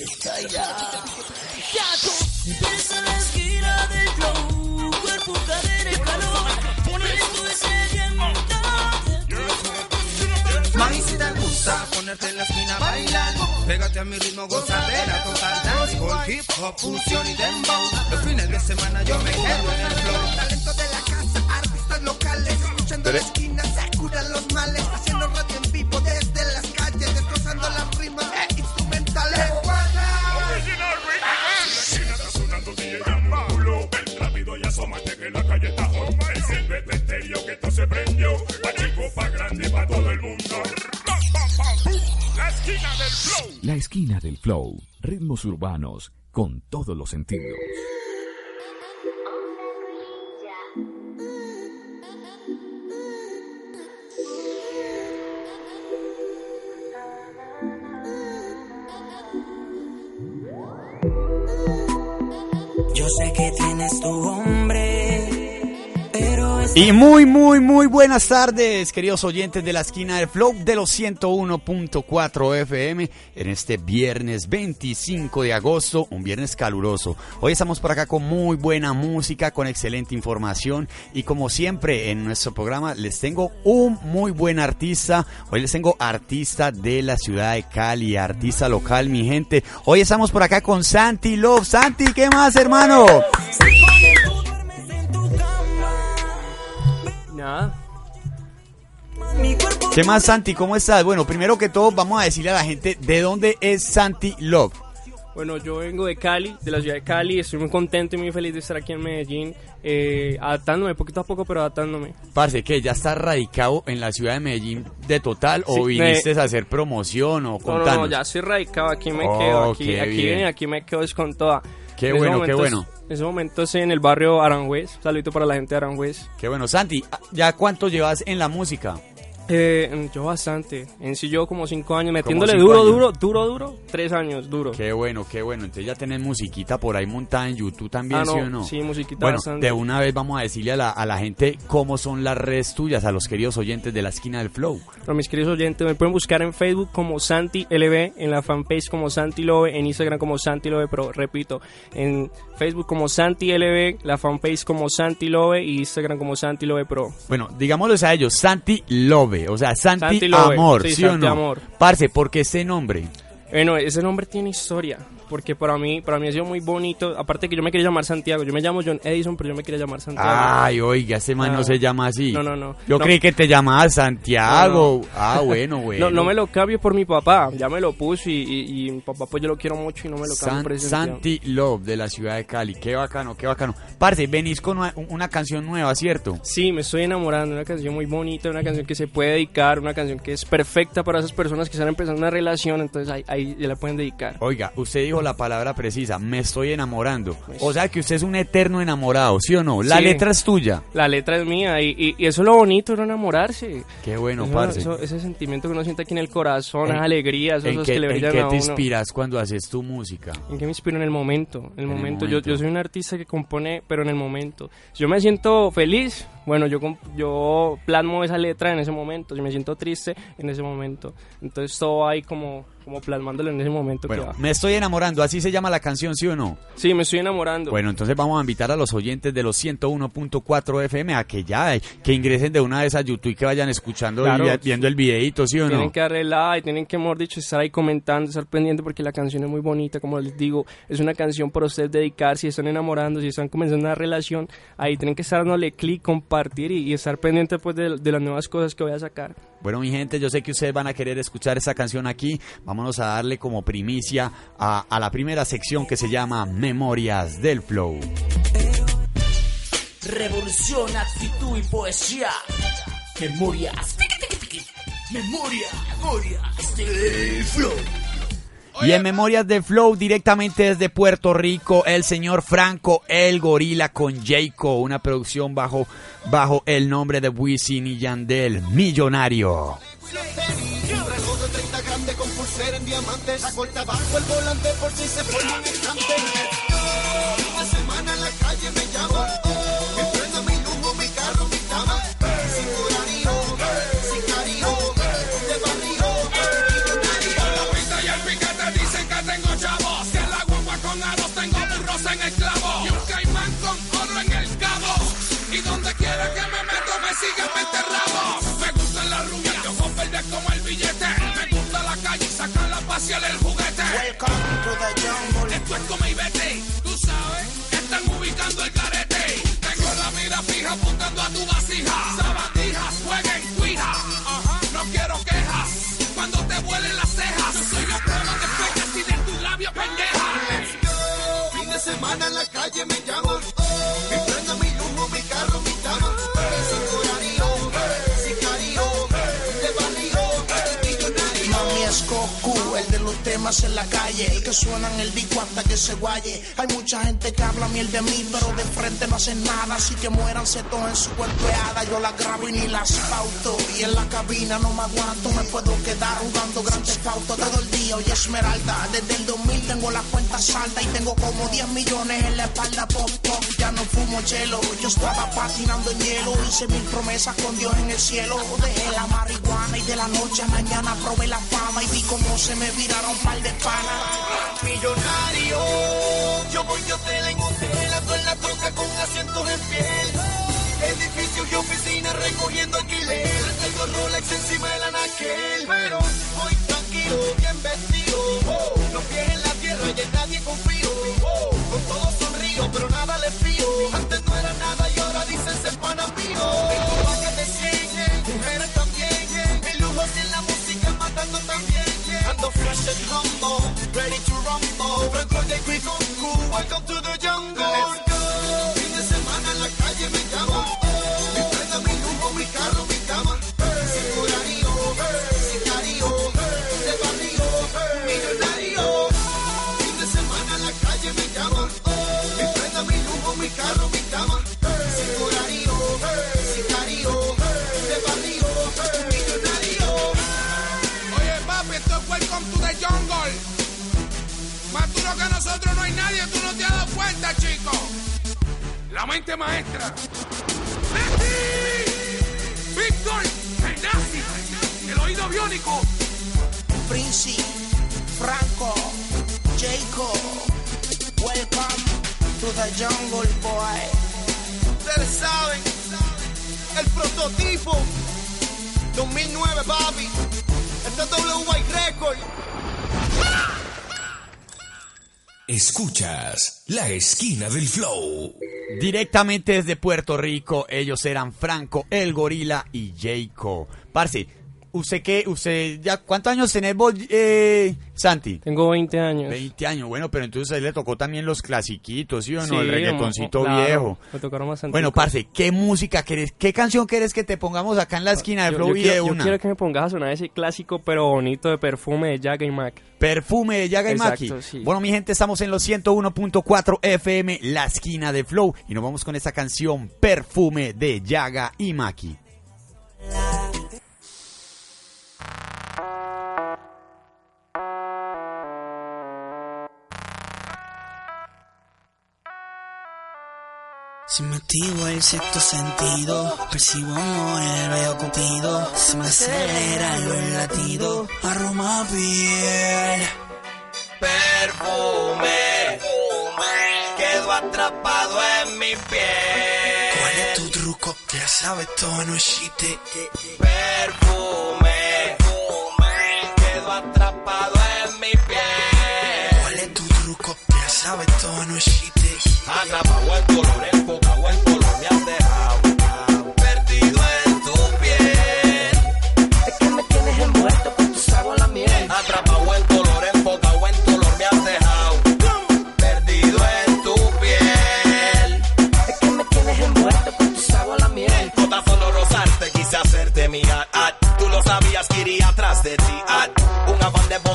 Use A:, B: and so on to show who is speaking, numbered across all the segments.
A: Está ya. Empieza la esquina del flow, cuerpo, cadera y calor. Esto es sedienta.
B: Mami, si te gusta ponerte en la esquina a bailar, pégate a mi ritmo, gozadera total, dancehall, hip hop, fusión y dembow. Los fines de semana yo me quedo en el flow. Talento de la casa, artistas locales, escuchando la esquina, se curan los males, haciendo radio en
C: La esquina del flow.
D: Ritmos urbanos con todos los sentidos.
A: Yo sé que tienes tu hombre,
E: Y muy, muy, muy buenas tardes, queridos oyentes de la esquina del Flow de los 101.4 FM en este viernes 25 de agosto, un viernes caluroso. Hoy estamos por acá con muy buena música, con excelente información y como siempre en nuestro programa les tengo un muy buen artista. Hoy les tengo artista de la ciudad de Cali, artista local, mi gente. Hoy estamos por acá con Santi Love. Santi, ¿qué más, hermano? ¿Qué más, Santi? ¿Cómo estás? Bueno, primero que todo, vamos a decirle a la gente de dónde es Santi Love.
F: Bueno, yo vengo de Cali, de la ciudad de Cali. Estoy muy contento y muy feliz de estar aquí en Medellín, eh, adaptándome poquito a poco, pero adaptándome.
E: Parce, que ¿Ya estás radicado en la ciudad de Medellín de total o
F: Sí,
E: viniste a hacer promoción o
F: No, no,
E: contanos?
F: no, ya estoy radicado, aquí me
E: Oh,
F: quedo, aquí, aquí
E: bien.
F: viene, aquí me quedo es con toda.
E: Qué
F: En
E: bueno, qué bueno.
F: En ese momento en el barrio Aranjuez, saludito para la gente de Aranjuez.
E: Qué bueno. Santi, ¿ya cuánto llevas en la música?
F: Eh, yo bastante, en sí yo como cinco años, metiéndole
E: cinco
F: duro,
E: años.
F: duro, duro, duro, tres años, duro.
E: Qué bueno, qué bueno. Entonces ya tenés musiquita por ahí montada en YouTube también,
F: Ah,
E: ¿sí o no?
F: sí, musiquita
E: Bueno,
F: bastante.
E: de una vez vamos a decirle a la, a la gente cómo son las redes tuyas, a los queridos oyentes de la esquina del Flow.
F: Para mis queridos oyentes, me pueden buscar en Facebook como Santi LB, en la fanpage como Santi Lobe, en Instagram como Santi Lobe, pero repito, en Facebook como Santi LB, la fanpage como Santi Lobe y Instagram como Santi Lobe Pro.
E: Bueno, digámoslo a ellos, Santi Love, o sea, Santi,
F: Santi Love,
E: Amor,
F: sí,
E: ¿sí, o
F: Santi
E: no?
F: Amor.
E: Parce, ¿por qué ese nombre?
F: Bueno, ese nombre tiene historia, porque para mí, para mí ha sido muy bonito, aparte que yo me quería llamar Santiago, yo me llamo John Edison, pero yo me quería llamar Santiago.
E: Ay, oiga, ese man no,
F: No.
E: se llama así.
F: No, no, no.
E: Yo
F: No.
E: creí que te llamabas Santiago.
F: No,
E: Ah, bueno, bueno.
F: No, no me lo cambio por mi papá, ya me lo puse y, y- y mi papá pues yo lo quiero mucho y no me lo cambio
E: San-
F: por ese.
E: Santi Love de la ciudad de Cali. Qué bacano, qué bacano. Parce, venís con una, una canción nueva, ¿cierto?
F: Sí, me estoy enamorando, una canción muy bonita, una canción que se puede dedicar, una canción que es perfecta para esas personas que están empezando una relación, entonces ahí, ahí ya la pueden dedicar.
E: Oiga, usted dijo la palabra precisa, me estoy enamorando. O sea que usted es un eterno enamorado, ¿sí o no? La
F: Sí.
E: letra es tuya.
F: La letra es mía y, y- y eso es lo bonito, no enamorarse.
E: Qué bueno,
F: Eso-
E: parce.
F: eso- ese sentimiento que uno siente aquí en el corazón,
E: ¿En-
F: esa alegría, esos
E: ¿En qué,
F: que le
E: en
F: brillan
E: qué
F: a
E: te
F: uno.
E: inspiras cuando haces tu música?
F: ¿En qué me inspiro en el momento? En el
E: En el
F: momento. Yo,
E: momento.
F: yo soy un artista que compone, pero en el momento. Si yo me siento feliz, bueno, yo, yo plasmo esa letra en ese momento. Si me siento triste, en ese momento. Entonces todo ahí como, como plasmándolo en ese momento que
E: Bueno,
F: va.
E: me estoy enamorando, así se llama la canción, ¿sí o no?
F: Sí, me estoy enamorando.
E: Bueno, entonces vamos a invitar a los oyentes de los 101.4 FM a que ya, que ingresen de una vez a YouTube y que vayan escuchando
F: Claro.
E: y viendo el videito, ¿sí o
F: Tienen
E: no?
F: que darle like, tienen que, mejor dicho, estar ahí comentando, estar pendiente porque la canción es muy bonita, como les digo, es una canción para ustedes dedicar, si están enamorando, si están comenzando una relación, ahí tienen que estar dándole clic, compartir y, y estar pendiente pues de, de las nuevas cosas que voy a sacar.
E: Bueno, mi gente, yo sé que ustedes van a querer escuchar esa canción aquí. Vámonos a darle como primicia a, a la primera sección que se llama Memorias del Flow.
A: Revolución, actitud y poesía. Memorias. Memoria, memorias del flow.
E: Y en Memorias de Flow, directamente desde Puerto Rico, el señor Franco El Gorila con Jayco, una producción bajo, bajo el nombre de Wisin y Yandel, Millonario.
A: Reloj de 30 grande con pulsera en diamantes. Corta bajo el volante por si se pone un instante. Una semana en la calle me
C: en la calle, el
G: que suena en el disco hasta que se guaye. Hay mucha gente que habla miel de mí, pero de frente no hacen nada, así que muéranse todos en su cuerpeada. Yo la grabo y ni las pauto, y en la cabina no me aguanto, me puedo quedar jugando grandes pautos todo el día. Oye, Esmeralda, desde el 2000 tengo la cuenta salda y tengo como 10 millones en la espalda, pop, pop. Ya no fumo chelo, yo estaba patinando en hielo, hice mil promesas con Dios en el cielo. Dejé la marihuana y de la noche a mañana probé la fama y vi cómo se me viraron par de panas.
A: millonario. Yo voy de hotel en hotel, ando en la troca con asientos en piel. Edificios y oficinas recogiendo alquiler. Tengo Rolex encima del anaquel. Pero voy tranquilo, bien vestido. Oh, los pies en la tierra y en nadie confío. Oh, con todo sonrío, pero nada les fío. Antes no era nada y ahora dicen ser pana mío. Tengo vacas de 100, mujeres también. El lujo en la música matando también. Ando fresh and humble,
C: mente maestra. ¡Messi! ¡Víctor! ¡El nazi! ¡El oído biónico!
G: Prince, Franco, Jacob, welcome to the jungle, boy.
A: Ustedes saben, el prototipo 2009, papi. Este es W White Record.
H: Escuchas La Esquina del Flow.
E: Directamente desde Puerto Rico, ellos eran Franco, El Gorila y Jayco. Parce, ¿usted qué? ¿Usted ya cuántos años tenés vos, eh, Santi?
F: Tengo 20 años.
E: 20 años, bueno, pero entonces ahí le tocó también los clasiquitos, ¿sí o no?
F: Sí,
E: el reggaetoncito
F: claro,
E: viejo.
F: Me tocaron bastante.
E: Bueno, parce, ¿qué música querés? ¿Qué canción querés que te pongamos acá en la esquina de Flow
F: yo
E: y
F: quiero,
E: de
F: yo quiero que me pongas a sonar ese clásico pero bonito de perfume de Jack y Mac.
E: Perfume de Yaga y Maki.
F: Sí.
E: Bueno, mi gente, estamos en los 101.4 FM, la esquina de Flow. Y nos vamos con esta canción, Perfume de Yaga y Maki.
I: Si me activo el sexto sentido, percibo amor, veo cupido, se me acelera el latido, aroma piel.
A: Perfume, quedo atrapado en mi piel.
I: ¿Cuál es tu truco? Ya sabes todo, no es chiste.
A: Perfume, quedo atrapado en mi piel.
I: ¿Cuál es tu truco? Ya sabes todo, no es chiste.
A: Atrapado el color,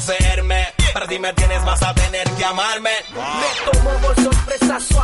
A: atrás de ti. Poseerme, me tienes, vas a tener que amarme.
J: Me tomó por sorpresa su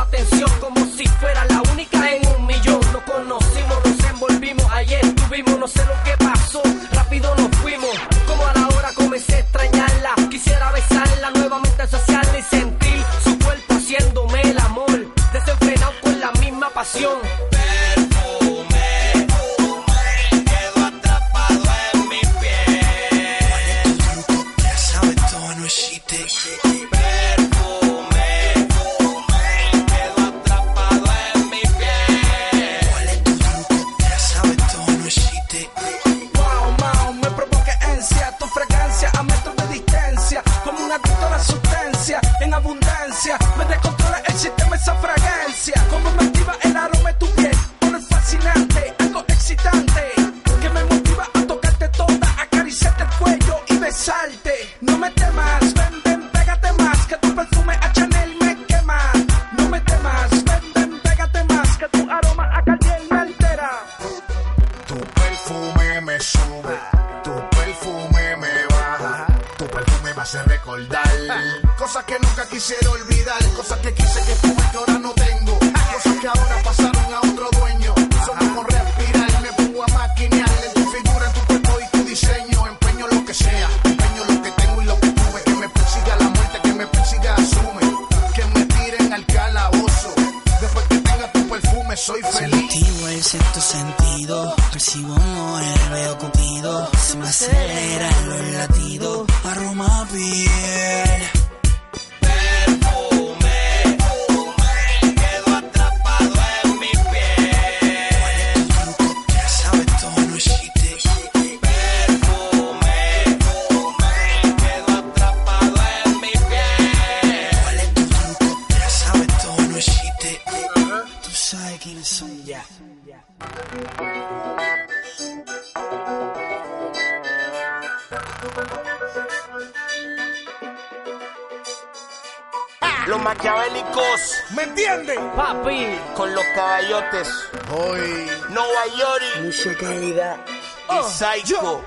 J: y
A: Psycho.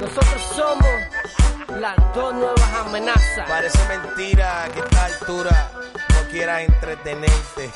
J: nosotros somos las dos nuevas amenazas.
A: Parece mentira que a esta altura no quieras entretenerte.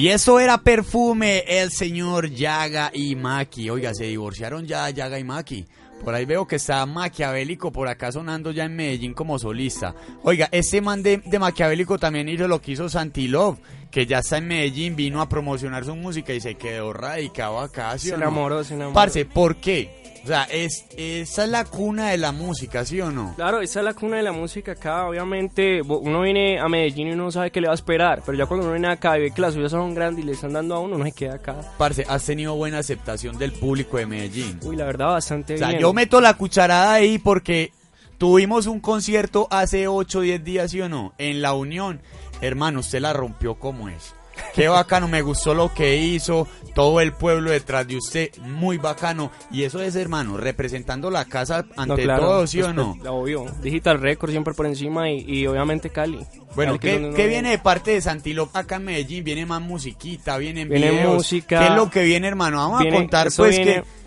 J: Y
E: eso era perfume, el señor Yaga y Maki. Oiga, se divorciaron ya Yaga y Maki. Por ahí veo que está Maquiavélico por acá sonando ya en Medellín como solista. Oiga, este man de, de Maquiavélico también hizo lo que hizo Santilov, que ya está en Medellín, vino a promocionar su música y se quedó radicado acá. ¿sí
F: Se
E: no?
F: enamoró, se enamoró.
E: Parce, ¿por qué? O sea, es, esa es la cuna de la música, ¿sí o no?
F: Claro, esa es la cuna de la música acá. Obviamente, uno viene a Medellín y uno no sabe qué le va a esperar. Pero ya cuando uno viene acá y ve que las suyas son grandes y le están dando a uno, no se queda acá.
E: Parce, has tenido buena aceptación del público de Medellín.
F: Uy, la verdad, bastante
E: O sea,
F: bien.
E: yo meto la cucharada ahí porque tuvimos un concierto hace 8 o 10 días, ¿sí o no? En La Unión. Hermano, usted la rompió como es. Qué bacano, me gustó lo que hizo, todo el pueblo detrás de usted, muy bacano. Y eso es, hermano, representando la casa
F: No,
E: ante
F: claro,
E: todo, ¿sí o
F: pues,
E: no?
F: pues, Obvio. Digital Record siempre por encima y, y obviamente Cali.
E: Bueno,
F: Cali,
E: ¿qué, viene de parte de Santilop acá en Medellín? Viene más musiquita, vienen
F: Viene
E: videos.
F: música.
E: ¿Qué es lo que viene, hermano? Vamos
F: Viene-
E: a contar, pues,
F: viene-
E: que...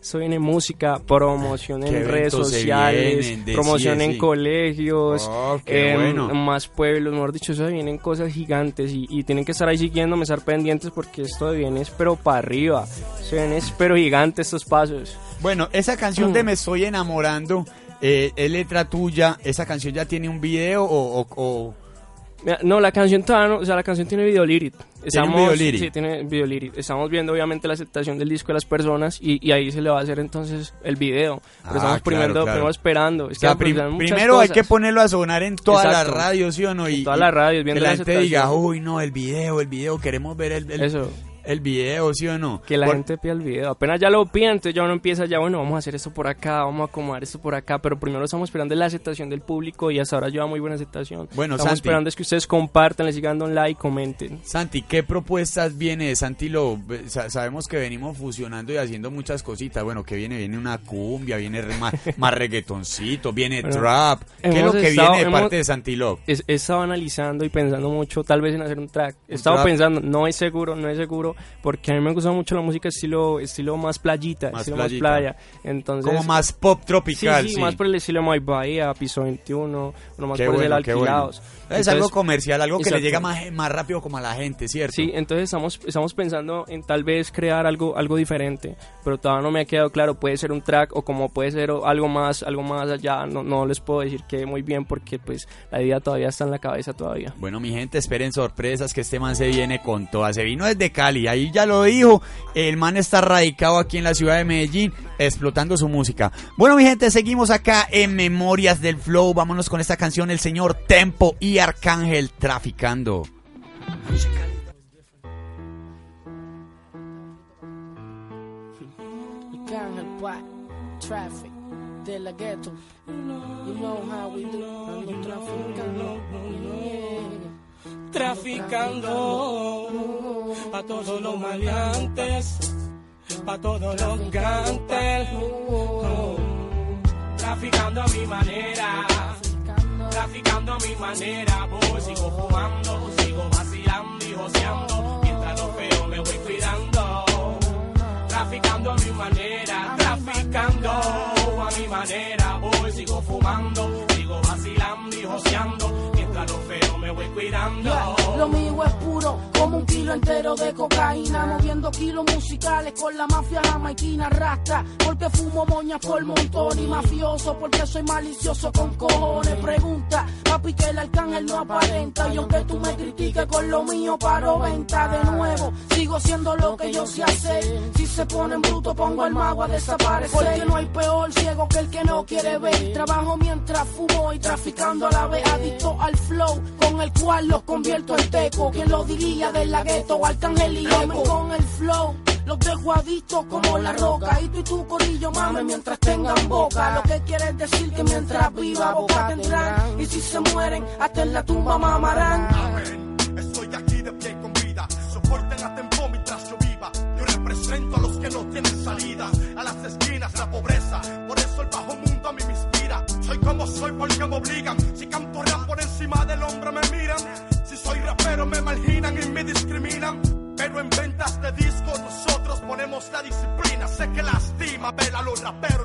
F: Eso viene música, promoción
E: ¿Qué
F: en redes sociales, promoción
E: sí,
F: en
E: sí.
F: colegios,
E: Oh, bueno.
F: más pueblos, mejor dicho, eso vienen cosas gigantes y, y tienen que estar ahí siguiéndome, estar pendientes porque esto viene pero para arriba, se viene pero gigante estos pasos.
E: Bueno, esa canción
F: Mm.
E: de Me Estoy Enamorando eh, es letra tuya. ¿Esa canción ya tiene un video o, o, o-
F: Mira, No, la canción todavía no, o sea, la canción tiene video lyric.
E: ¿Tiene un video lyric?
F: Sí, tiene video lyric. Estamos viendo obviamente la aceptación del disco de las personas y, y ahí se le va a hacer entonces el video. Pero
E: Ah,
F: estamos
E: claro,
F: primero,
E: claro.
F: primero esperando. Es
E: O sea,
F: que
E: prim- primero hay
F: cosas.
E: que ponerlo a sonar en todas
F: Exacto.
E: las radios, ¿sí o no? Y,
F: todas
E: y
F: las radios, viendo
E: que la
F: la
E: gente diga,
F: aceptación.
E: uy, no, el video, el video, queremos ver el, el,
F: Eso.
E: El video, ¿sí o no?
F: Que la
E: Por-
F: gente pida el video. Apenas ya lo piden, entonces ya uno empieza ya, bueno, vamos a hacer esto por acá, vamos a acomodar esto por acá, pero primero estamos esperando la aceptación del público y hasta ahora lleva muy buena aceptación.
E: Bueno,
F: estamos
E: Santi.
F: esperando es que ustedes compartan, le sigan dando un like, comenten.
E: Santi, ¿qué propuestas viene de Santi Lo? Sa- sabemos que venimos fusionando y haciendo muchas cositas. Bueno, que viene? Viene una cumbia, viene re- más, más reggaetoncito, viene
F: Bueno,
E: trap. ¿Qué es lo que
F: estado-
E: viene de
F: hemos-
E: parte de Santi Lo?
F: Es- He estado analizando y pensando mucho, tal vez en hacer un track. He estado
E: trap.
F: pensando, no es seguro, no es seguro, porque a mí me gusta mucho la música estilo estilo más playita,
E: Más
F: estilo
E: playita.
F: más playa. Entonces,
E: Como más pop tropical,
F: sí, sí,
E: sí.
F: más por el estilo My Bahía, Piso 21, uno más
E: Qué
F: por
E: bueno,
F: el
E: qué bueno. Es algo comercial, algo que le llega más, más rápido como a la gente, ¿cierto?
F: Sí, entonces estamos, estamos pensando en tal vez crear algo, algo diferente, pero todavía no me ha quedado claro, puede ser un track o como puede ser algo más, algo más allá, no, no les puedo decir que muy bien porque pues la idea todavía está en la cabeza todavía.
E: Bueno, mi gente, esperen sorpresas que este man se viene con todas. Se vino desde Cali, ahí ya lo dijo. El man está radicado aquí en la ciudad de Medellín, explotando su música. Bueno, mi gente, seguimos acá en Memorias del Flow. Vámonos con esta canción, el señor Tempo y Arcángel traficando.
K: Traffic, De La Ghetto. You know how we do. Ando traficando. Yeah.
L: Traficando pa' todos los maleantes, pa' todos los gantes. Oh. Traficando a mi manera, traficando a mi manera. Voy, sigo fumando, sigo vacilando y joseando. Mientras lo feo me voy cuidando. Traficando a mi manera, traficando a mi manera. Voy, sigo fumando, sigo vacilando y joseando. Mientras lo feo
K: Lo mío es puro, como un kilo entero de cocaína, moviendo kilos musicales con la mafia jamaiquina rasta, porque fumo moñas por montón y mafioso, porque soy malicioso con cojones. Pregunta, papi, que el arcángel no aparenta, y aunque tú me critiques con lo mío, paro venta de nuevo. Sigo siendo lo que yo sé hacer. Si se ponen bruto, pongo al mago a desaparecer. Porque no hay peor ciego que el que no quiere ver. Trabajo mientras fumo y traficando a la vez, adicto al flow, el cual los convierto en teco. Quien lo diría del lagueto, arcángel y eco. Con el flow. Los dejo adictos como la roca Y tú y tu corillo mames mientras tengan boca Lo que quiere decir que mientras viva boca tendrán Y si se mueren hasta en la tumba mamarán
M: Estoy aquí de pie con vida. Soporten a tiempo mientras yo viva. Yo represento a los que no tienen salida. A las esquinas, la pobreza. Por eso el bajo mundo a mí me inspira. Soy como soy porque me obligan. Si canto la disciplina. Sé que lastima ver a los raperos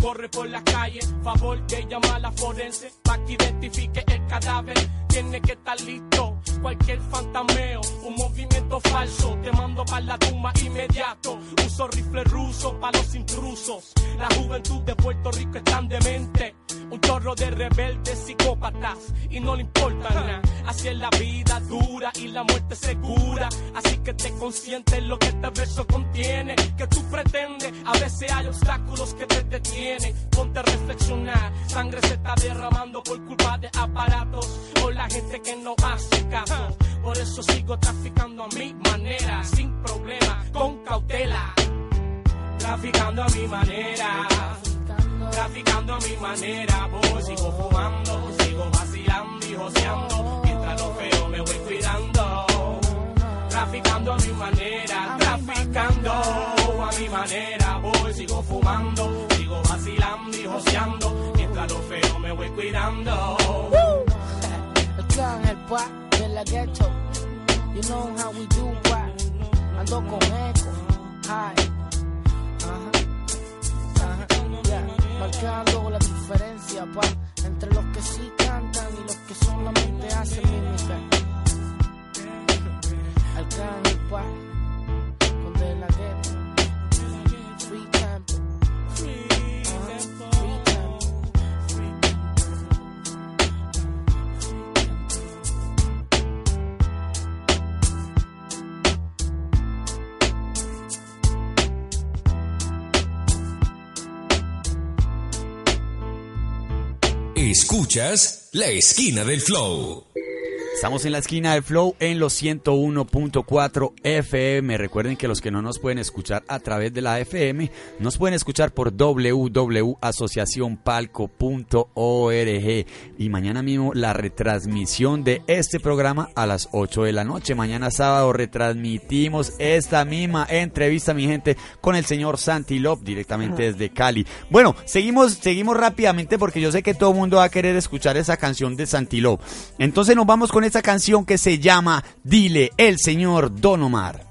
L: corre por la calle. Favor de llamar a la forense para que identifique el cadáver. Tiene que estar listo. Cualquier fantameo, un movimiento falso. Te mando para la tumba inmediato. Uso rifle ruso para los intrusos. La juventud de Puerto Rico es tan demente. Un chorro de rebeldes psicópatas y no le importa nada. Así es la vida dura y la muerte segura. Así que te consciente lo que este verso contiene. Que tú pretendes, a veces hay obstáculos que te detienen. Ponte a reflexionar. Sangre se está derramando por culpa de aparatos o la gente que no hace caso. Por eso sigo traficando a mi manera, sin problema, con cautela. Traficando a mi manera. Traficando a mi manera, voy, sigo fumando, sigo vacilando y joseando, mientras lo feo me voy cuidando. Traficando a mi manera, traficando a mi manera, voy, sigo fumando, sigo vacilando y joseando, mientras lo feo me voy cuidando.
K: De la ghetto. You know how we do, pa. Ando con eco. Hi. Marcando la diferencia, pa. Entre los que sí cantan y los que solamente hacen mímica. El pa.
N: Escuchas La Esquina del Flow.
E: Estamos en la esquina del Flow en los 101.4 FM. Recuerden que los que no nos pueden escuchar a través de la FM, nos pueden escuchar por www.asociacionpalco.org. Y mañana mismo la retransmisión de este programa a las 8 de la noche. Mañana sábado retransmitimos esta misma entrevista, mi gente, con el señor Santi Lop directamente desde Cali. Bueno, seguimos, seguimos rápidamente porque yo sé que todo el mundo va a querer escuchar esa canción de Santi Lop. Entonces nos vamos con esta canción que se llama Dile el señor Don Omar.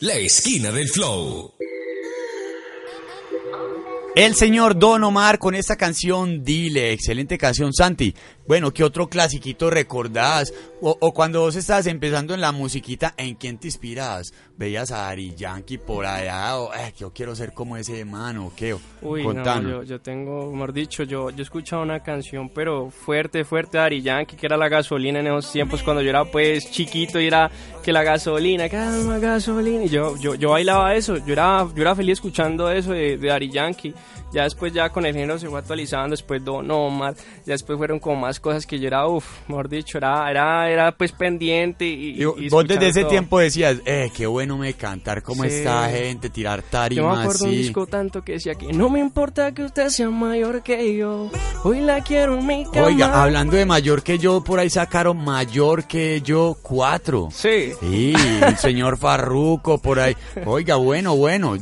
L: La
N: Esquina del Flow.
E: El señor Don Omar con esta canción Dile, excelente canción Santi. Bueno, ¿qué otro clasiquito recordás? O, o cuando vos estabas empezando en la musiquita, ¿en quién te inspiras? ¿Veías a Ari Yankee por allá? O, eh, yo quiero ser como ese mano, ¿o qué?
F: Uy, no, yo, yo tengo, mejor dicho, yo, yo escuchaba una canción, pero fuerte, fuerte de Ari Yankee, que era la gasolina en esos tiempos cuando yo era pues chiquito y era que la gasolina, calma gasolina, y yo, yo, yo bailaba eso, yo era, yo era feliz escuchando eso de, de Ari Yankee. Ya después ya con el género se fue actualizando, después Don Omar, ya después fueron como más cosas que yo era, uff, mejor dicho, era, era, era pues pendiente y,
E: Y
F: y
E: vos desde ese
F: todo.
E: tiempo decías, eh, qué bueno me cantar como
F: Sí.
E: esta gente, tirar
F: Yo me acuerdo un
E: así.
F: disco tanto que decía que no me importa que usted sea mayor que yo, hoy la quiero en mi cama.
E: Oiga, hablando de mayor que yo, por ahí sacaron mayor que yo cuatro.
F: Sí.
E: Sí, el señor Farruco por ahí. Oiga, bueno, bueno.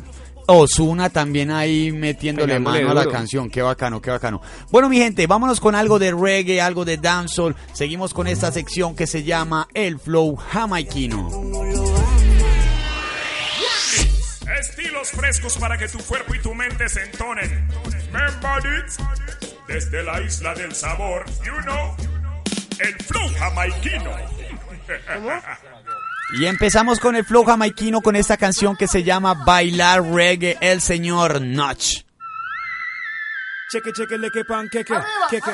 E: Osuna también ahí metiéndole
F: Pegándole
E: mano a la
F: duro.
E: canción. Qué bacano, qué bacano. Bueno, mi gente, vámonos con algo de reggae, algo de dancehall. Seguimos con esta sección que se llama El Flow Jamaiquino.
O: Estilos frescos para que tu cuerpo y tu mente se entonen. Remember it? Desde la isla del sabor, you know, el flow jamaiquino.
E: Y empezamos con el flow jamaiquino con esta canción que se llama Bailar Reggae, el señor Notch.
P: Cheque, cheque, le que pan, que que, que que.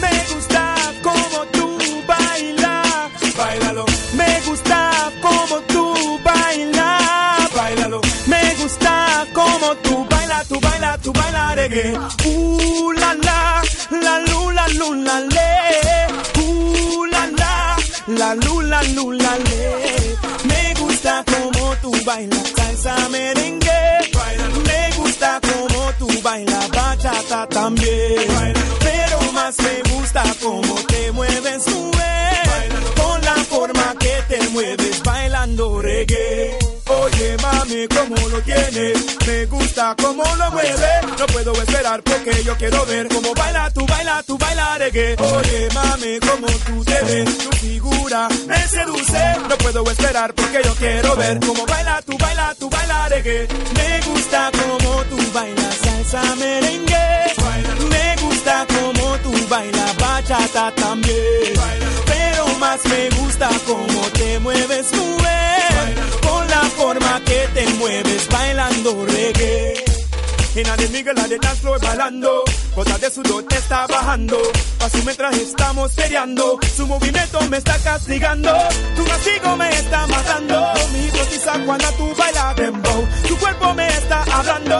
P: Me gusta como tú bailas, bailalo. Me gusta como tú bailas, bailalo. Me gusta como tú bailas, tú bailas, tú bailas reggae. Uh, la la, la lu, la lu, la le. La la, la lu, la lu, la le. Me gusta como tú bailas salsa merengue. Me gusta como tú bailas bachata también. Pero más me gusta como te mueves, mujer. Con la forma que te mueves bailando reggae. Mami, cómo lo tienes, me gusta cómo lo mueves. No puedo esperar porque yo quiero ver cómo baila, tú baila, tú baila reggae. Oye mami, cómo tú te ves, tu figura me seduce. No puedo esperar porque yo quiero ver cómo baila, tú baila, tú baila reggae. Me gusta cómo tú bailas salsa merengue. Me gusta cómo tú bailas bachata también. Pero más me gusta cómo te mueves, mujer. Mueves bailando reggae. En la de Miguel, la de dance floor bailando. Gota de sudor te está bajando. Paso mientras estamos seriando. Su movimiento me está castigando. Tu castigo me está matando. Mi hipnotiza cuando tú bailas dembow. Tu cuerpo me está hablando.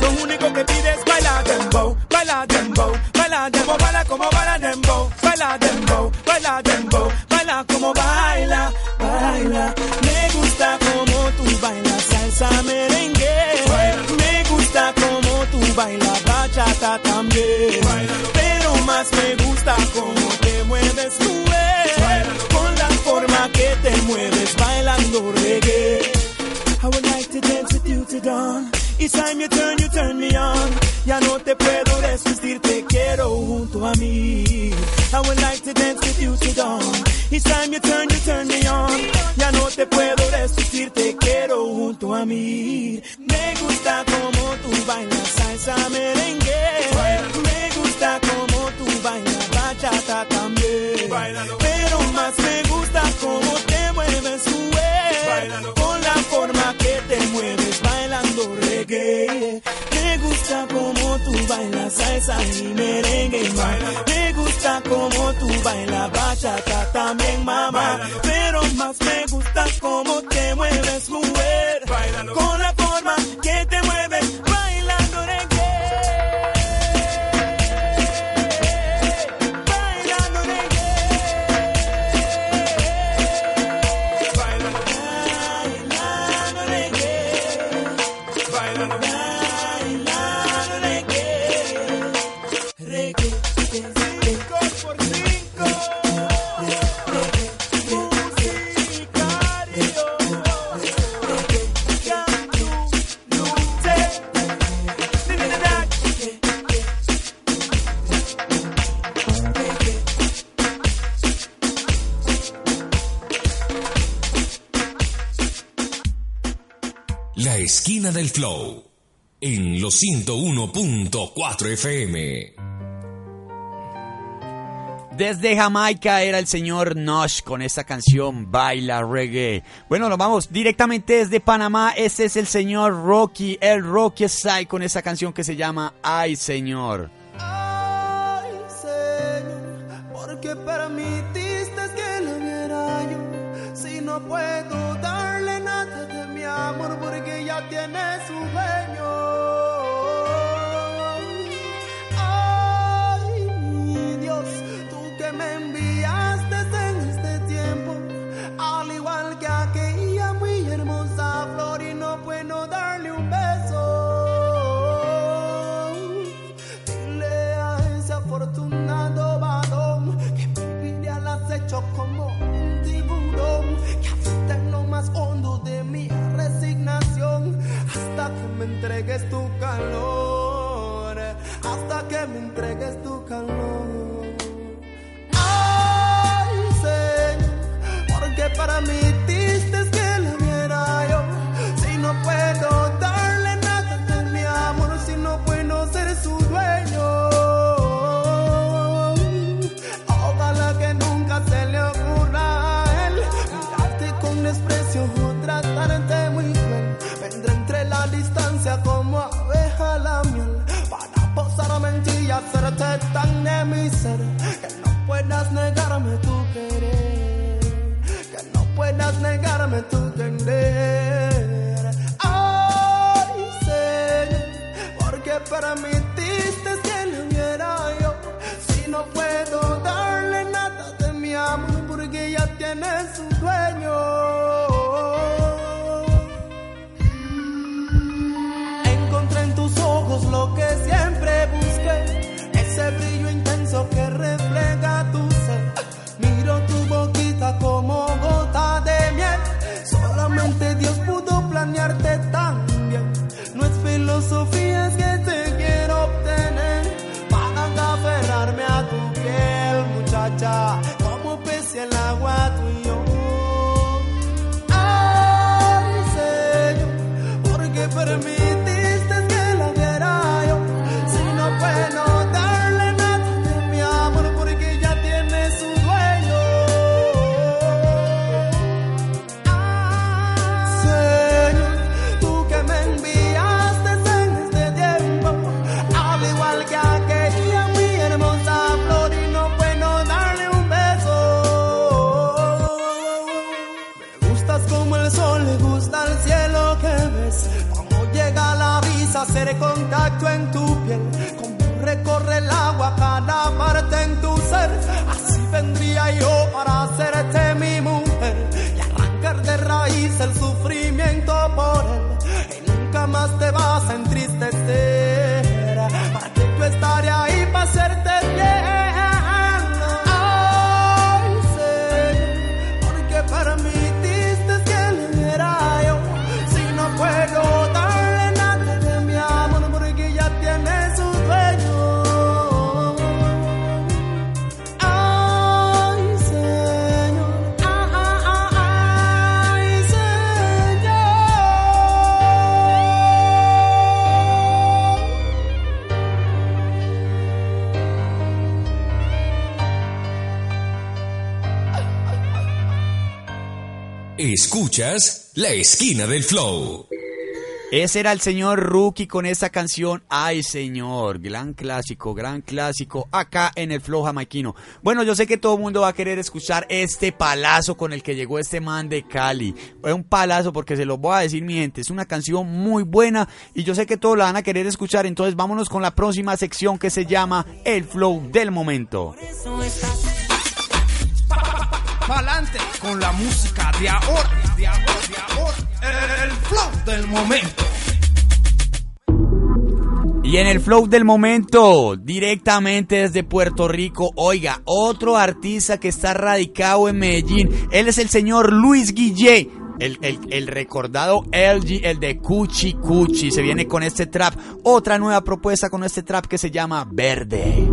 P: Lo único que pides es baila dembow. Baila dembow. Baila dembow. Baila como baila dembow. Bailas bachata también. Pero más me gusta como salsa y merengue, ma. Me gusta como tú bailas bachata también, mamá. Pero más me La
N: esquina del flow. En los 101.4 FM.
E: Desde Jamaica era el señor Nosh con esta canción Baila Reggae. Bueno, nos vamos directamente desde Panamá. Este es el señor Rocky, el Rocky Style con esta canción que se llama Ay Señor.
Q: Ay, Señor, porque permitiste que lo viera yo. Si no puedo mi amor, porque ya tiene su dueño. Entregues tu calor, hacerte tan de mi que no puedas negarme tu querer, que no puedas negarme tu querer. Ay, Señor, porque permitiste que le viera yo. Si no puedo darle nada de mi amor, porque ya tiene su dueño. No es filosofía, es que te quiero obtener. Para aferrarme a tu piel, muchacha, como pez en el agua
N: Escuchas La Esquina del Flow.
E: Ese era el señor Rookie con esa canción. Ay, señor. Gran clásico, gran clásico. Acá en el Flow Jamaiquino. Bueno, yo sé que todo el mundo va a querer escuchar este palazo con el que llegó este man de Cali. Es un palazo porque se lo voy a decir, mi gente. Es una canción muy buena y yo sé que todos la van a querer escuchar. Entonces, vámonos con la próxima sección que se llama El Flow del Momento.
L: Pa'lante con la música de ahora, de ahora, de ahora. El flow del momento.
E: Y en el flow del momento, directamente desde Puerto Rico, oiga, otro artista que está radicado en Medellín. Él es el señor Luis Guillé. El, el- el recordado LG, el de Cuchi Cuchi, se viene con este trap. Otra nueva propuesta con este trap que se llama Verde.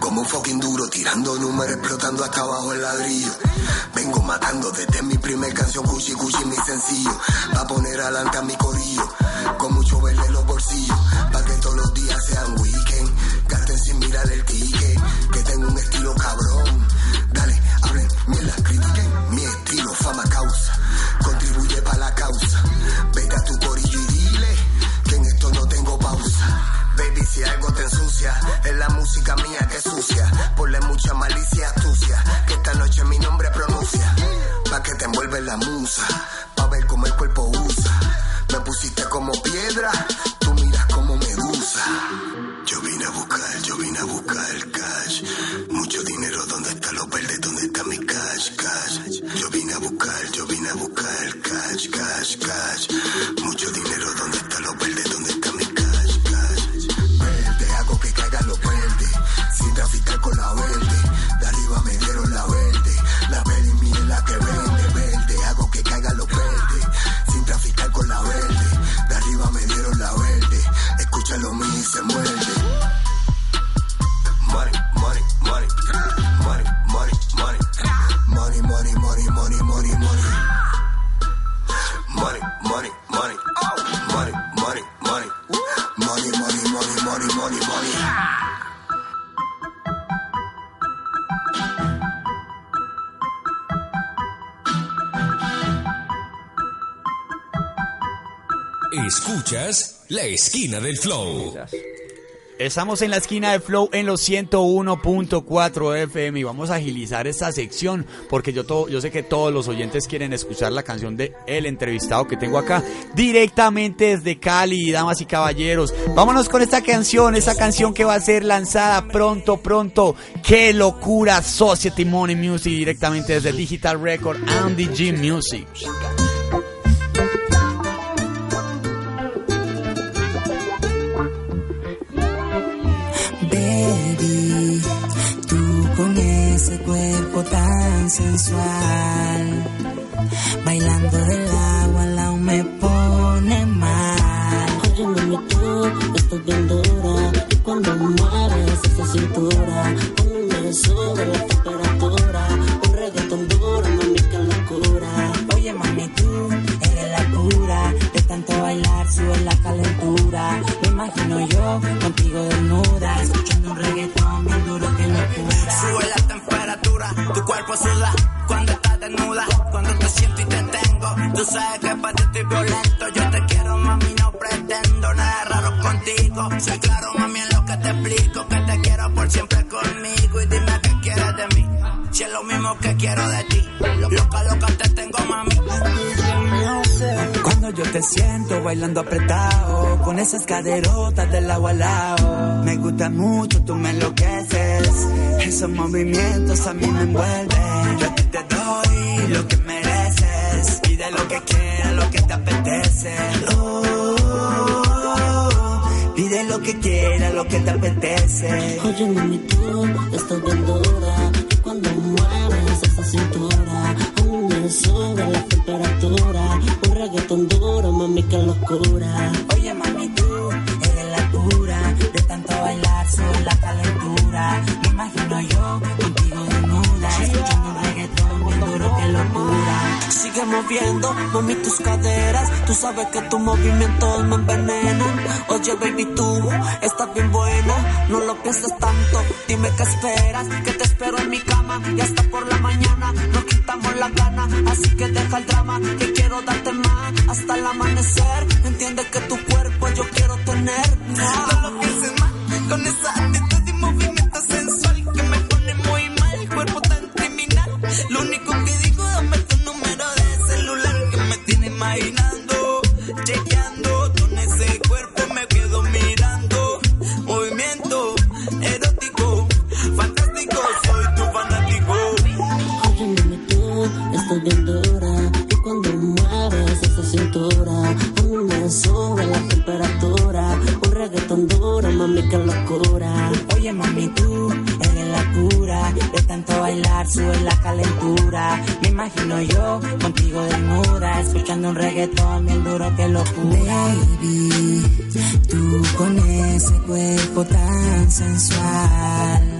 R: Como un fucking duro, tirando números, explotando hasta abajo el ladrillo. Vengo matando desde mi primer canción, Cuchi Cuchi, mi sencillo. Pa' poner adelante a mi corillo, con mucho verle en los bolsillos. Pa' que todos los días sean weekend, gasten sin mirar el ticket. Que tengo un estilo cabrón. Dale, hablen, mierda, critiquen.
N: esquina del flow.
E: Estamos en la esquina de Flow en los 101.4 FM y vamos a agilizar esta sección porque yo, todo, yo sé que todos los oyentes quieren escuchar la canción de el entrevistado que tengo acá directamente desde Cali, damas y caballeros. Vámonos con esta canción, esta canción que va a ser lanzada pronto, pronto. ¡Qué locura! Society Money Music directamente desde Digital Record, Andy G Music.
I: tan sensual. Bailando del agua, la me pone mal.
S: Óyeme, tú estás bien dura. Y cuando mueres esa cintura, me sube la temperatura. Un reggaeton duro, mami, qué locura.
I: Oye, mami, tú eres la pura. De tanto bailar, sube la calentura. Me imagino yo contigo bailando apretado con esas caderotas del agua al lado. Me gusta mucho, tú me enloqueces. Esos movimientos a mí me envuelven. Yo a ti te doy lo que mereces. Pide lo que quieras, lo que te apetece. Oh, pide lo que quieras, lo que te apetece.
S: Oye, mami, tú estás bien dura. Y cuando mueves esa cintura, aún me sube la temperatura un reggaetón duro, mami, qué locura.
I: Oye, mami, tú eres la cura. De tanto bailar, sube la calentura. Me imagino yo contigo desnuda, escuchando un reggaetón bien duro, qué locura. Sigue moviendo, mami, tus caderas. Tú sabes que tus movimientos me envenenan. Oye, baby, tú estás bien buena. No lo pienses tanto, dime qué esperas. Que te espero en mi cama y hasta por la mañana. Quitamos la gana, así que deja el drama. Que quiero darte más hasta el amanecer. Entiende que tu cuerpo yo quiero tener. No lo pienses más, con esa actitud yo contigo desnuda, escuchando un reggaetón bien duro que locura. Baby, tú con ese cuerpo tan sensual.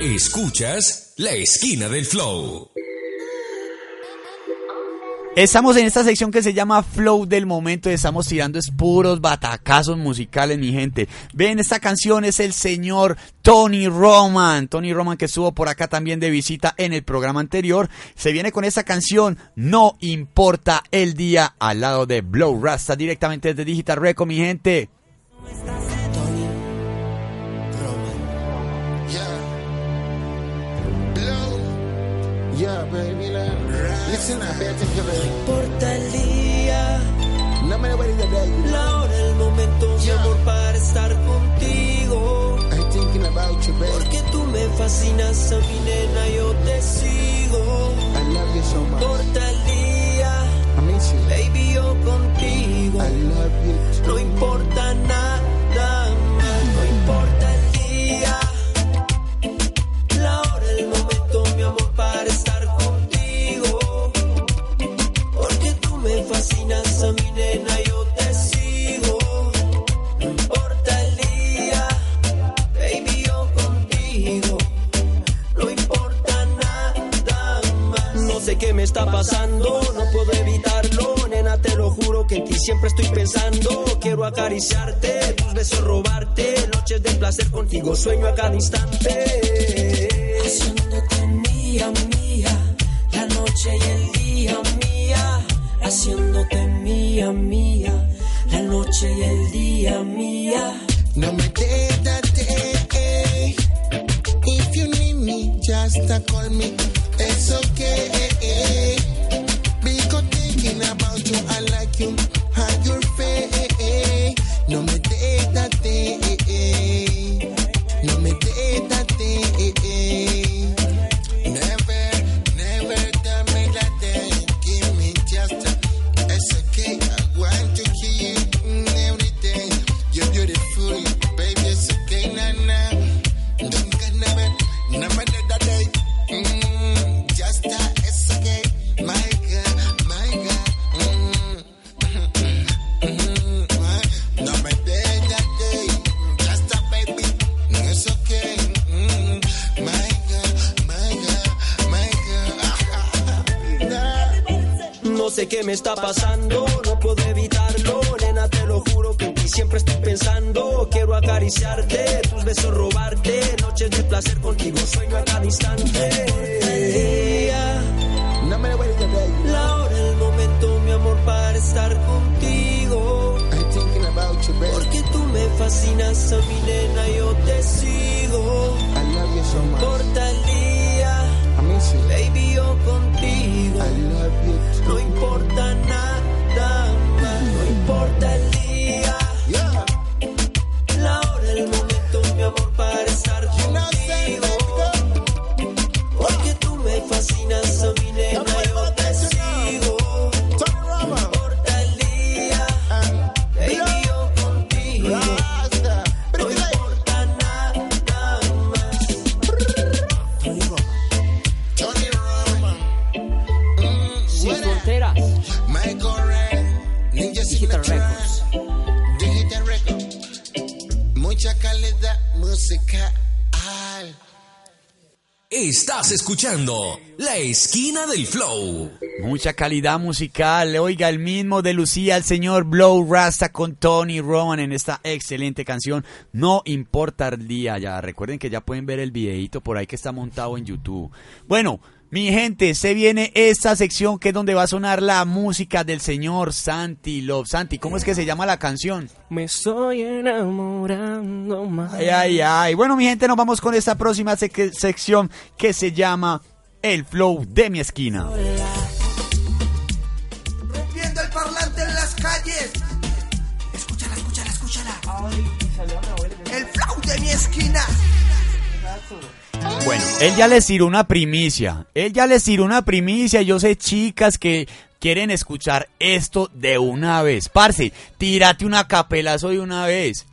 N: Escuchas La Esquina del Flow.
E: Estamos en esta sección que se llama Flow del Momento estamos tirando puros batacazos musicales, mi gente. Ven, esta canción es el señor Tony Roman. Tony Roman que estuvo por acá también de visita en el programa anterior. Se viene con esta canción, No Importa el Día, al lado de Blow Rasta, directamente desde Digital Record, mi gente.
T: No importa el día, la hora, el momento, mi amor, para estar contigo.
U: I'm thinking about you, baby.
T: Porque tú me fascinas a mi nena, yo te sigo.
U: I love you so
T: No
U: much.
T: importa el día, baby, yo contigo.
U: I love you too.
T: No importa nada placer contigo, sueño a cada instante.
V: Estar contigo. Porque tú me fascinas a mi nena, yo te sigo. No importa el día, baby, yo contigo. No importa nada más, no importa el día.
N: Escuchando La Esquina del Flow.
E: Mucha calidad musical. Oiga, el mismo de Lucía, el señor Blow Rasta con Tony Roman en esta excelente canción. No importa el día. Ya recuerden que ya pueden ver el videito por ahí que está montado en YouTube. Bueno. Mi gente, se viene esta sección que es donde va a sonar la música del señor Santi Love. Santi, ¿cómo es que se llama la canción?
F: Me estoy enamorando más.
E: Ay, ay, ay. Bueno, mi gente, nos vamos con esta próxima sec- sección que se llama El Flow de mi esquina.
A: Rompiendo el parlante en las calles. Escúchala, escúchala, escúchala. El flow de mi esquina.
E: Bueno, él ya les tiró una primicia. Él ya les tiró una primicia. Yo sé, chicas, que quieren escuchar esto de una vez. Parce, tírate una capelazo de una vez.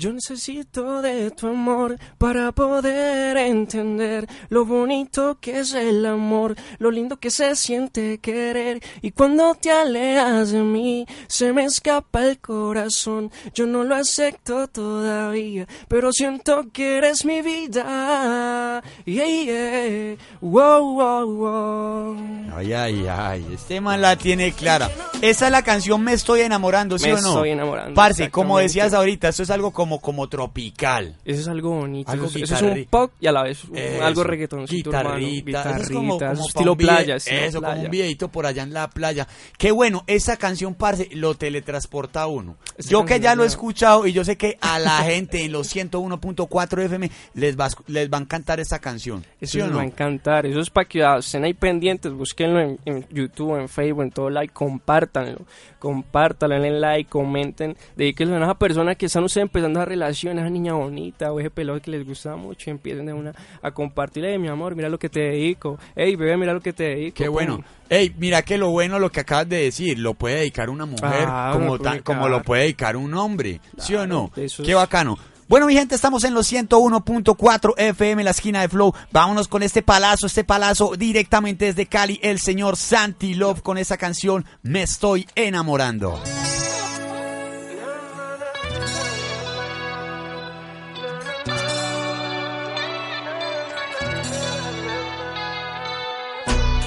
F: Yo necesito de tu amor para poder entender lo bonito que es el amor, lo lindo que se siente querer. Y cuando te alejas de mí, se me escapa el corazón. Yo no lo acepto todavía, pero siento que eres mi vida. Yeah, yeah. Wow, wow, wow.
E: Ay, ay, ay. Este man la tiene clara. Esa es la canción Me Estoy Enamorando, ¿sí
F: Me
E: o no?
F: estoy enamorando,
E: Parce, como decías ahorita, esto es algo como, como tropical.
F: Eso es algo bonito.
E: Algo
F: eso, es- eso es un pop y a la vez un- algo reggaetoncito, hermano.
E: Guitarrita, eso es
F: Guitarrita,
E: como, como
F: estilo playa. estilo
E: Eso, como un videito por allá en la playa. Qué bueno, esa canción, parce, lo teletransporta a uno.
F: Esa
E: yo que ya lo he escuchado y yo sé que a la gente en los 101.4 FM les va, les va a encantar esa canción.
F: Eso
E: ¿Sí
F: les
E: no?
F: va a encantar. Eso es para que estén ahí pendientes. Búsquenlo en, en YouTube, en Facebook, en todo like. Compártanlo. Compártanlo, denle like, comenten. Dedíquenlo a esa persona que están ustedes empezando a relación, esa niña bonita o ese pelado que les gusta mucho. Y empiecen de una a compartirle, mi amor, mira lo que te dedico. Ey, bebé, mira lo que te dedico.
E: Qué
F: pum.
E: bueno. Ey, mira que lo bueno lo que acabas de decir, lo puede dedicar una mujer
F: Ah,
E: como,
F: puede
E: tan- como lo puede dedicar un hombre, ¿sí o no? Qué bacano. Bueno, mi gente, estamos en los 101.4 FM, la esquina de Flow. Vámonos con este palazo, este palazo directamente desde Cali, el señor Santi Love con esa canción Me estoy enamorando.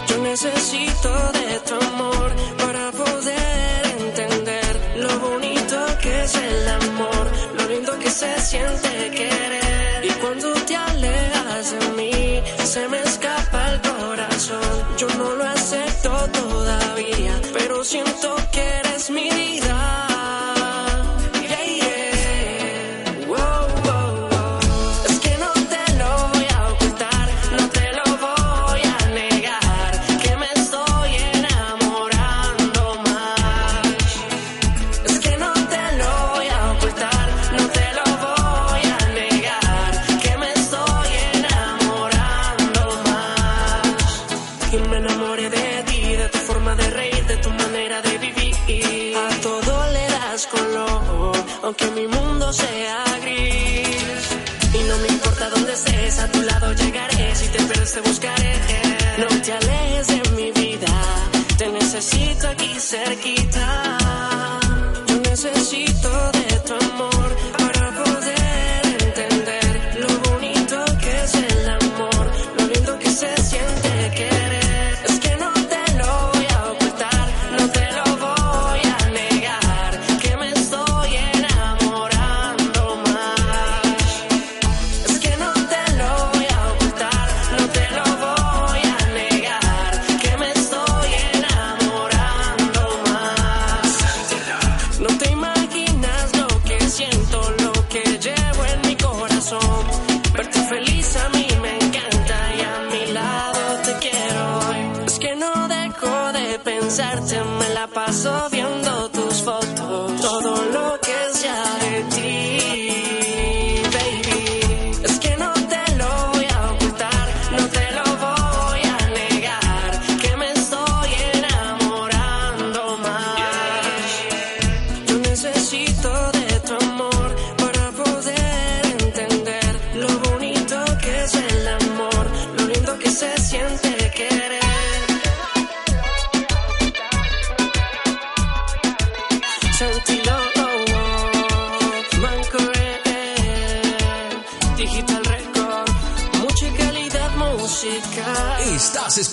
V: Yo necesito de tu amor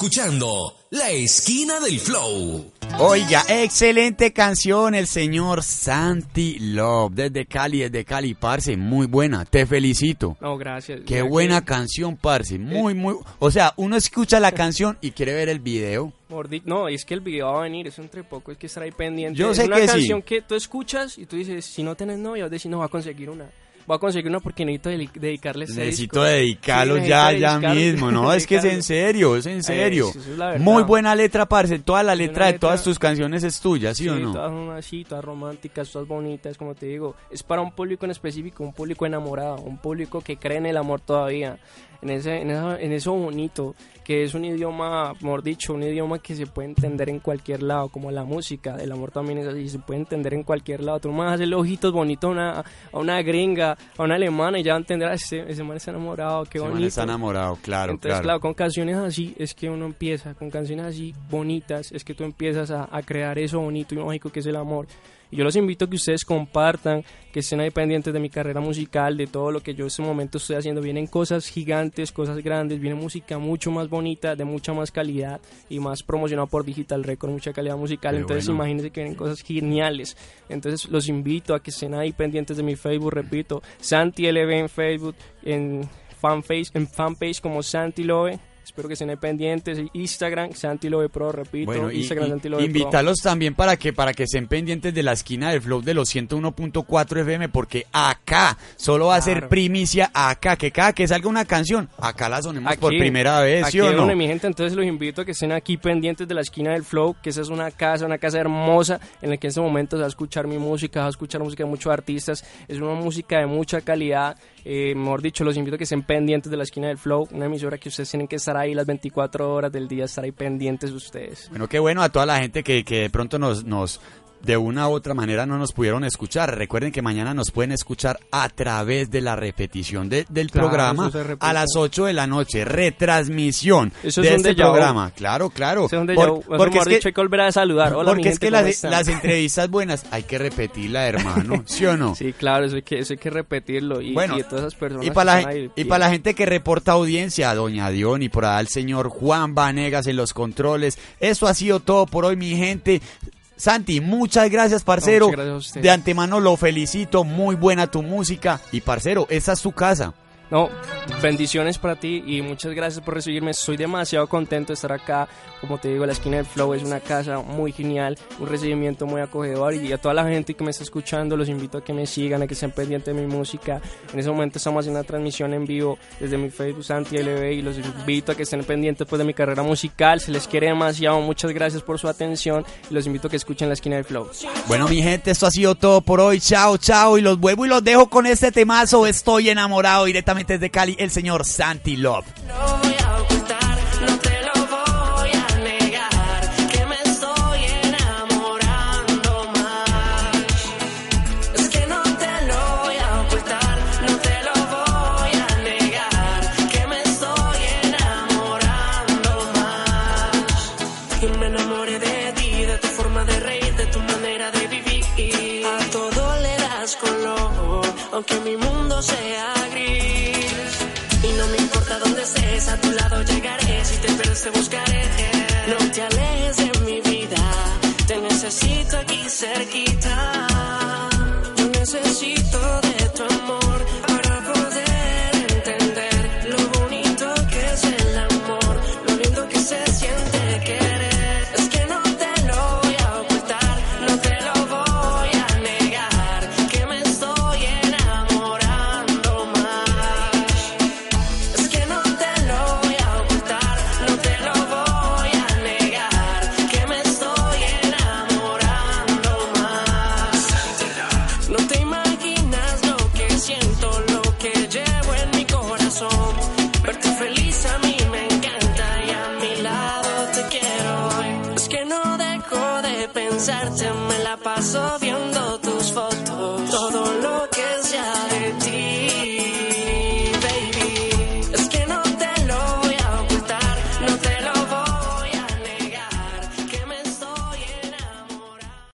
N: escuchando La Esquina del Flow.
E: Oiga, excelente canción, el señor Santi Love, desde Cali, desde Cali, parce, muy buena, te felicito.
F: No, gracias.
E: Qué
F: Mira
E: buena
F: que-
E: canción, parce, muy, muy, o sea, uno escucha la canción y quiere ver el video.
F: No, es que el video va a venir, eso entre poco, es que estar ahí pendiente.
E: Yo
F: es
E: sé
F: una
E: que sí.
F: canción que tú escuchas y tú dices, si no tienes novia, vas a decir, no, voy a conseguir una. Voy a conseguir una porque necesito dedi- dedicarle ese
E: Necesito
F: disco.
E: dedicarlo
F: Sí,
E: ya,
F: necesito
E: ya mismo, ¿no? Es que es en serio, es en serio.
F: sí, eso es la.
E: Muy buena letra, parce, toda la letra de todas tus canciones es tuya, ¿sí, o no?
F: todas son así, todas románticas, todas bonitas, como te digo. Es para un público en específico, un público enamorado, un público que cree en el amor todavía, en, ese, en, esa- en eso bonito, que es un idioma, mejor dicho, un idioma que se puede entender en cualquier lado, como la música, el amor también es así, se puede entender en cualquier lado. Tú no vas a hacerle ojitos bonitos a una, a una gringa, a una alemana y ya va a entender, "Ah, ese, ese man está enamorado, qué
E: Ese man
F: bonito.
E: está enamorado, claro,
F: Entonces,
E: claro.
F: claro, con canciones así es que uno empieza, con canciones así bonitas, es que tú empiezas a, a crear eso bonito y mágico que es el amor. Y yo los invito a que ustedes compartan, que estén ahí pendientes de mi carrera musical, de todo lo que yo en este momento estoy haciendo. Vienen cosas gigantes, cosas grandes, viene música mucho más bonita, de mucha más calidad y más promocionada por Digital Record, mucha calidad musical.
E: Qué
F: Entonces,
E: bueno.
F: imagínense que vienen cosas geniales. Entonces, los invito a que estén ahí pendientes de mi Facebook, repito, Santi LB en Facebook, en fanpage, en fanpage como Santi Love. Espero que estén ahí pendientes. Instagram, Santi Love Pro, repito.
E: Bueno,
F: Instagram,
E: y-
F: Santi Love Pro.
E: invítalos también para que para que estén pendientes de la esquina del flow de los 101.4 FM porque acá solo va a ser primicia acá que cada que salga una canción acá la sonemos por primera vez,
F: aquí
E: ¿sí o
F: es
E: no?
F: mi gente, entonces los invito a que estén aquí pendientes de la esquina del Flow, que esa es una casa, una casa hermosa en la que en este momento se va a escuchar mi música, se va a escuchar música de muchos artistas, es una música de mucha calidad, eh, mejor dicho, los invito a que estén pendientes de la esquina del Flow, una emisora que ustedes tienen que estar ahí las 24 horas del día, estar ahí pendientes ustedes.
E: Bueno, qué bueno a toda la gente que, de pronto nos, de una u otra manera no nos pudieron escuchar. Recuerden que mañana nos pueden escuchar a través de la repetición de- del
F: Claro,
E: programa a las 8 de la noche. Retransmisión
F: Eso
E: de
F: es
E: este
F: vu.
E: programa. Claro, claro.
F: Eso es un
E: Por- porque es que,
F: hay que volver a saludar. Hola, mi
E: porque es que
F: ¿cómo
E: las, entrevistas buenas hay que repetirla, hermano. ¿Sí o no?
F: Sí, claro, eso hay que, eso hay que repetirlo. Y,
E: Bueno,
F: y todas esas personas
E: Y para, la, y para la gente que reporta audiencia, doña Dion y por allá el señor Juan Vanegas en los controles. Eso ha sido todo por hoy, mi gente. Santi, muchas gracias, parcero.
F: muchas gracias a usted.
E: de antemano lo felicito. Muy buena tu música. Y, parcero, esa es tu casa.
F: No, bendiciones para ti y muchas gracias por recibirme. Estoy demasiado contento de estar acá. Como te digo, la esquina del Flow es una casa muy genial, un recibimiento muy acogedor. Y a toda la gente que me está escuchando, los invito a que me sigan, a que estén pendientes de mi música. En ese momento estamos haciendo una transmisión en vivo desde mi Facebook Santi LB y los invito a que estén pendientes pues, de mi carrera musical. Se les quiere demasiado. Muchas gracias por su atención y los invito a que escuchen la esquina del Flow.
E: Bueno, mi gente, esto ha sido todo por hoy. Chao, chao. Y los vuelvo y los dejo con este temazo. Estoy enamorado directamente desde Cali, el señor Santi Love.
W: Te buscaré.